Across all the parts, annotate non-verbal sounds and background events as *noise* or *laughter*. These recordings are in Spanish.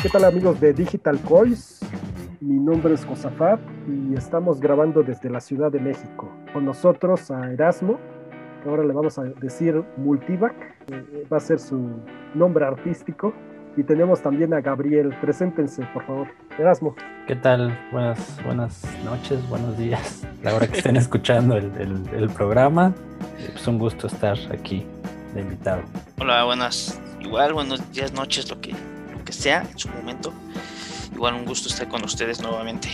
¿Qué tal amigos de Digital Coins? Mi nombre es Josafat y estamos grabando desde la Ciudad de México. Con nosotros a Erasmo, que ahora le vamos a decir Multivac, eh, va a ser su nombre artístico. Y tenemos también a Gabriel. Preséntense, por favor. Erasmo. ¿Qué tal? Buenas, buenas noches, buenos días. La hora que estén *laughs* escuchando el, el, programa. Es pues un gusto estar aquí de invitado. Hola, buenas. Igual, buenos días, noches, lo que que sea en su momento. Igual un gusto estar con ustedes nuevamente.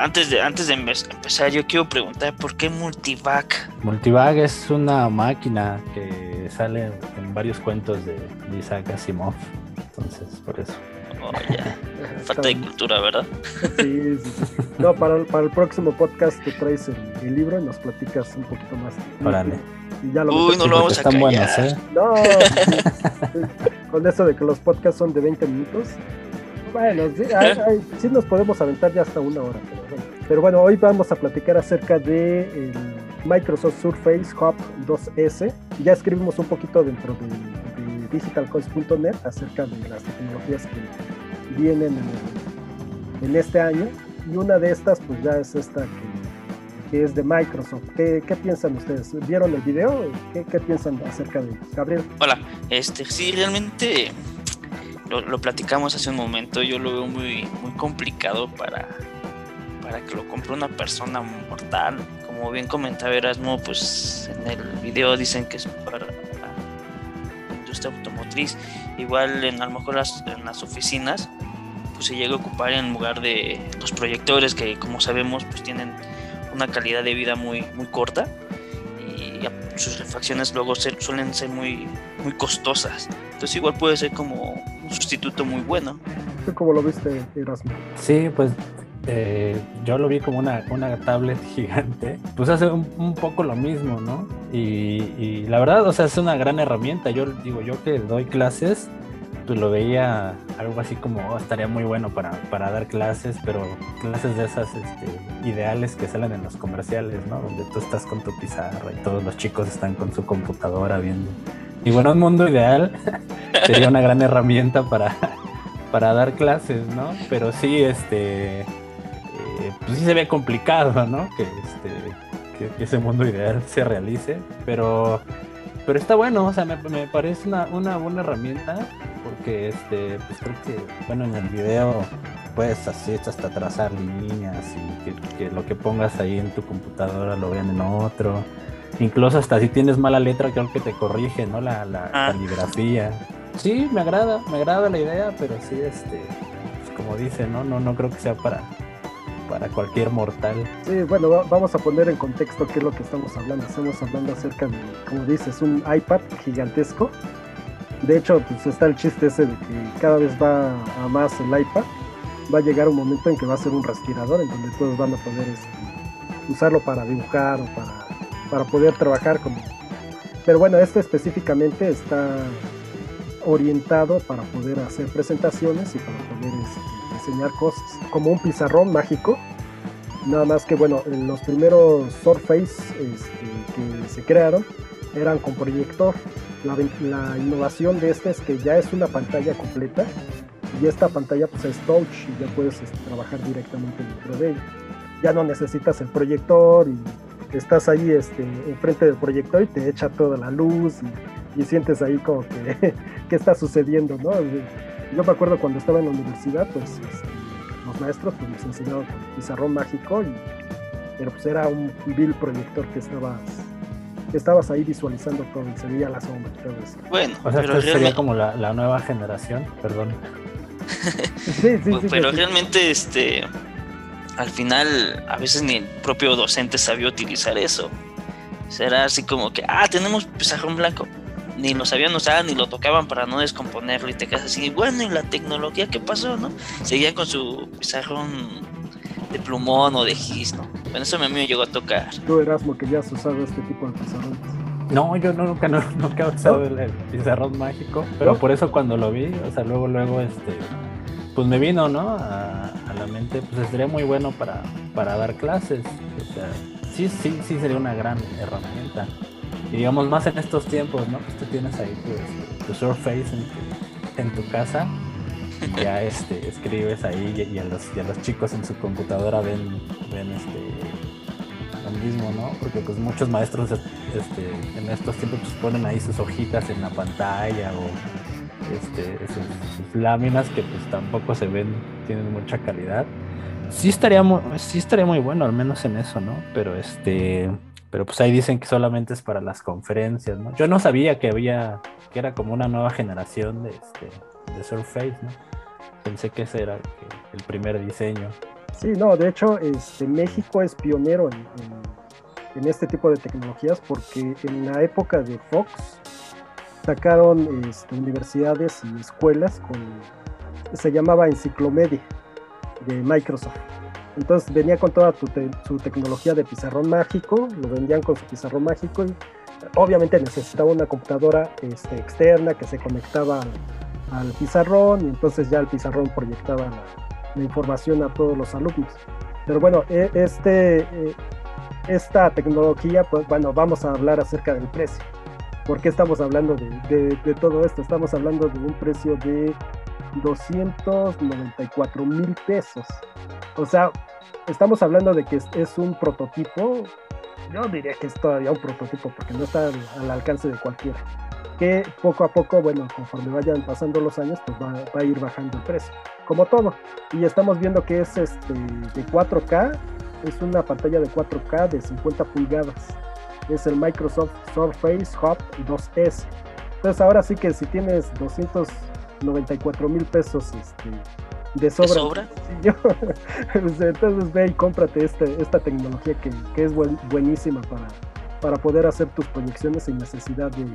antes de, antes de empezar, yo quiero preguntar por qué Multivac. Multivac es una máquina que sale en varios cuentos de Isaac Asimov. Entonces, por eso. Oh, Falta de cultura, ¿verdad? Sí, sí, No, para, para el próximo podcast te traes el, libro y nos platicas un poquito más. Órale. Uy, no lo vamos a callar. Buenos, ¿eh? No, con eso de que los podcasts son de 20 minutos. Bueno, *laughs* sí, nos podemos aventar ya hasta una hora. Pero bueno, hoy vamos a platicar acerca de el Microsoft Surface Hub 2S. Ya escribimos un poquito dentro de, de digitalcoins.net acerca de las tecnologías que vienen en, en este año. Y una de estas, pues ya es esta que que es de Microsoft. ¿Qué, qué piensan ustedes? ¿Vieron el video? ¿Qué, ¿Qué, piensan acerca de Gabriel? Hola, este, sí, realmente lo, lo, platicamos hace un momento. Yo lo veo muy, muy complicado para, para que lo compre una persona mortal. Como bien comentaba Erasmo, pues en el video dicen que es para la industria automotriz. Igual en, a lo mejor las, en las oficinas pues se llega a ocupar en lugar de los proyectores que como sabemos pues tienen una calidad de vida muy, muy corta y sus refacciones luego suelen ser muy, muy costosas. Entonces igual puede ser como un sustituto muy bueno. ¿Cómo lo viste, Erasmo? Sí, pues eh, yo lo vi como una, una tablet *laughs* gigante, pues hace un, poco lo mismo, ¿no? Y, y, la verdad, o sea, es una gran herramienta. Yo digo, yo que doy clases, pues lo veía algo así como oh, estaría muy bueno para, para, dar clases, pero clases de esas este, ideales que salen en los comerciales, ¿no? Donde tú estás con tu pizarra y todos los chicos están con su computadora viendo. Y bueno, un mundo ideal *laughs* sería una gran herramienta para, *laughs* para dar clases, ¿no? Pero sí, este, eh, pues sí se ve complicado, ¿no? Que, este, que ese mundo ideal se realice, pero pero está bueno, o sea, me, me parece una, una, buena herramienta porque, este, pues creo que, bueno, en el video puedes así hasta trazar líneas y que, lo que pongas ahí en tu computadora lo vean en otro. Incluso hasta si tienes mala letra, creo que te corrige, ¿no? La, la ah. caligrafía. Sí, me agrada, me agrada la idea, pero sí, este, pues como dice, ¿no? No, no creo que sea para, para cualquier mortal. Sí, bueno, vamos a poner en contexto qué es lo que estamos hablando. Estamos hablando acerca de, como dices, un iPad gigantesco. De hecho, pues está el chiste ese de que cada vez va a más el iPad. Va a llegar un momento en que va a ser un respirador, en donde todos van a poder este, usarlo para dibujar o para, para poder trabajar con Pero bueno, este específicamente está orientado para poder hacer presentaciones y para poder este, enseñar cosas, como un pizarrón mágico. Nada más que, bueno, los primeros Surface este, que se crearon eran con proyector. La, innovación de este es que ya es una pantalla completa y esta pantalla pues es touch y ya puedes este, trabajar directamente dentro de ella. Ya no necesitas el proyector y estás ahí este, enfrente del proyector y te echa toda la luz y, y sientes ahí como que *laughs* qué está sucediendo, ¿no? Yo me acuerdo cuando estaba en la universidad, pues este, los maestros pues, nos enseñaban con pizarrón mágico, y, pero pues era un vil proyector que estabas, que estabas ahí visualizando todo y se veía la sombra y todo eso. Bueno, o sea, pero sería como la, la, nueva generación, perdón. sí, sí, sí, pero realmente, este, al final, a veces ni el propio docente sabía utilizar eso. Será así como que, ah, tenemos pizarrón blanco ni lo sabían usar ni lo tocaban para no descomponerlo y te quedas así, bueno, ¿y la tecnología qué pasó, no? Seguían con su pizarrón de plumón o de gis, ¿no? Bueno, eso a mí me llegó a tocar. ¿Tú, Erasmo, que ya has usado este tipo de pizarrones? No, yo nunca, no, *laughs* nunca he usado el, pizarrón mágico, pero por eso cuando lo vi, o sea, luego, luego, este, pues me vino, ¿no? A, a la mente, pues sería muy bueno para, para dar clases, o sea, sí, sí, sí sería una gran herramienta. Y digamos, más en estos tiempos, ¿no? Pues tú tienes ahí tu, Surface en tu, casa. Ya este, escribes ahí y, a los, y los chicos en su computadora ven, ven este, lo mismo, ¿no? Porque pues muchos maestros este, en estos tiempos pues, ponen ahí sus hojitas en la pantalla o este, sus, láminas que pues tampoco se ven, tienen mucha calidad. Sí estaría, muy, sí estaría muy bueno, al menos en eso, ¿no? Pero este, pero pues ahí dicen que solamente es para las conferencias, ¿no? Yo no sabía que había, que era como una nueva generación de, este, de Surface, ¿no? Pensé que ese era el primer diseño. Sí, no, de hecho, este, México es pionero en, en, este tipo de tecnologías porque en la época de Fox sacaron este, universidades y escuelas con, se llamaba Enciclomedia de Microsoft. Entonces venía con toda su tecnología de pizarrón mágico, lo vendían con su pizarrón mágico y obviamente necesitaba una computadora este, externa que se conectaba al, pizarrón y entonces ya el pizarrón proyectaba la, información a todos los alumnos. Pero bueno, e, este, e, esta tecnología, pues bueno, vamos a hablar acerca del precio. ¿Por qué estamos hablando de, de todo esto? Estamos hablando de un precio de 294 mil pesos. O sea, estamos hablando de que es, un prototipo. Yo diría que es todavía un prototipo porque no está al, alcance de cualquiera. Que poco a poco, bueno, conforme vayan pasando los años, pues va, a ir bajando el precio. Como todo. Y estamos viendo que es este de 4K. Es una pantalla de 4K de 50 pulgadas. Es el Microsoft Surface Hub 2S. Entonces ahora sí que si tienes 200 94 mil pesos este, de sobra. Pues, *laughs* *laughs* entonces ve y cómprate este, esta tecnología que, es buenísima para, para poder hacer tus proyecciones sin necesidad de,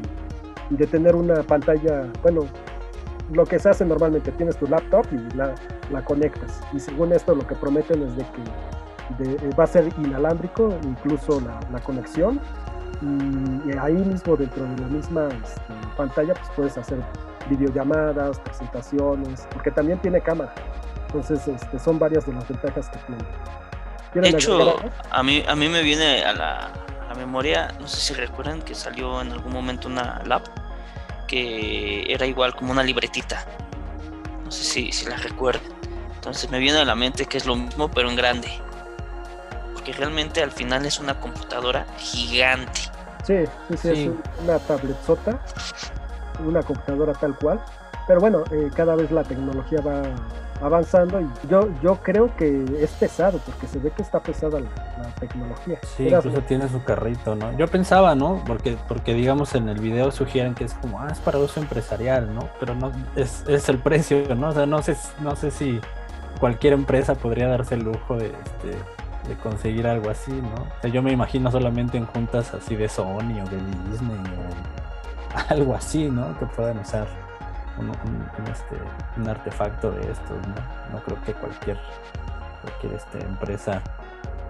de tener una pantalla, bueno, lo que se hace normalmente, tienes tu laptop y la, la conectas. Y según esto lo que prometen es de que va a ser inalámbrico, incluso la, la conexión. Y, ahí mismo dentro de la misma este, pantalla pues puedes hacer videollamadas, presentaciones, porque también tiene cámara. Entonces, este, son varias de las ventajas que tiene. De hecho, a mí, a mí me viene a la, memoria, no sé si recuerdan que salió en algún momento una lab que era igual como una libretita. No sé si, si la recuerdan. Entonces me viene a la mente que es lo mismo pero en grande. Porque realmente al final es una computadora gigante. Sí, sí, sí, es una tabletzota una computadora tal cual. Pero bueno, eh, cada vez la tecnología va avanzando y yo, yo creo que es pesado, porque se ve que está pesada la, tecnología. Sí, incluso tiene su carrito, ¿no? Yo pensaba, ¿no? Porque, porque digamos en el video sugieren que es como, ah, es para uso empresarial, ¿no? Pero no, es, es el precio, ¿no? O sea, no sé, no sé si cualquier empresa podría darse el lujo de, este, de conseguir algo así, ¿no? O sea, yo me imagino solamente en juntas así de Sony o de Disney o *laughs* algo así, ¿no? Que puedan usar un, este, artefacto de estos, ¿no? No creo que cualquier, cualquier este, empresa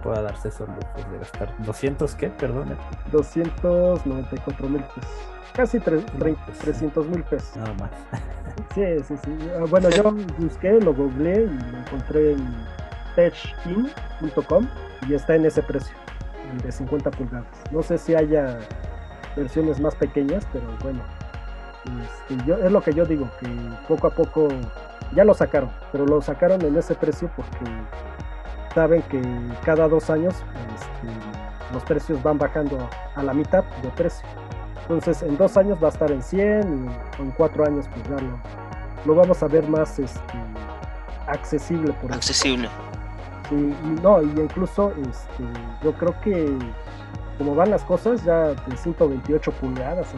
pueda darse esos lujos de gastar 200, ¿qué? Perdón. 294 mil pesos. Casi 300 mil pesos. Nada más. Sí, sí, sí. Ah, bueno, yo busqué, lo googleé y lo encontré en techin.com y está en ese precio, de 50 pulgadas. No sé si haya versiones más pequeñas, pero bueno, este, es lo que yo digo, que poco a poco ya lo sacaron, pero lo sacaron en ese precio porque saben que cada dos años este, los precios van bajando a la mitad de precio. Entonces en dos años va a estar en 100 y en cuatro años pues ya lo, vamos a ver más este, accesible. Por accesible. Sí, no, y incluso este, yo creo que como van las cosas, ya de 128 pulgadas,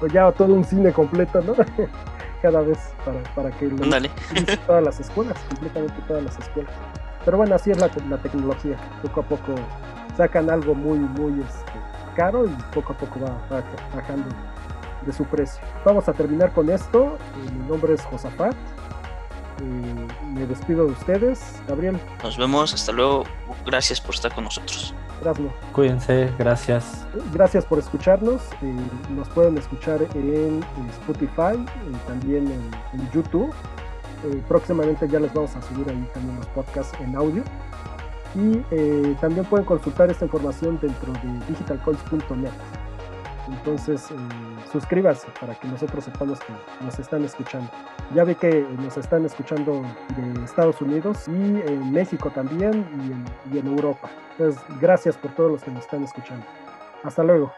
o, ya todo un cine completo, ¿no? *laughs* Cada vez para, para que lo todas las escuelas, completamente todas las escuelas. Pero bueno, así es la, la tecnología. Poco a poco sacan algo muy, muy este, caro y poco a poco va, bajando de su precio. Vamos a terminar con esto. Eh, mi nombre es Josafat. Me despido de ustedes. Gabriel. Nos vemos. Hasta luego. Gracias por estar con nosotros. Cuídense, gracias. Gracias por escucharnos. Nos pueden escuchar en, Spotify y también en, YouTube. Eh, próximamente ya les vamos a subir ahí también los podcasts en audio. Y eh, también pueden consultar esta información dentro de digitalcoins.net. Entonces, eh, suscríbase para que nosotros sepamos que nos están escuchando. Ya vi que nos están escuchando de Estados Unidos y en México también y en, Europa. Entonces, gracias por todos los que nos están escuchando. Hasta luego.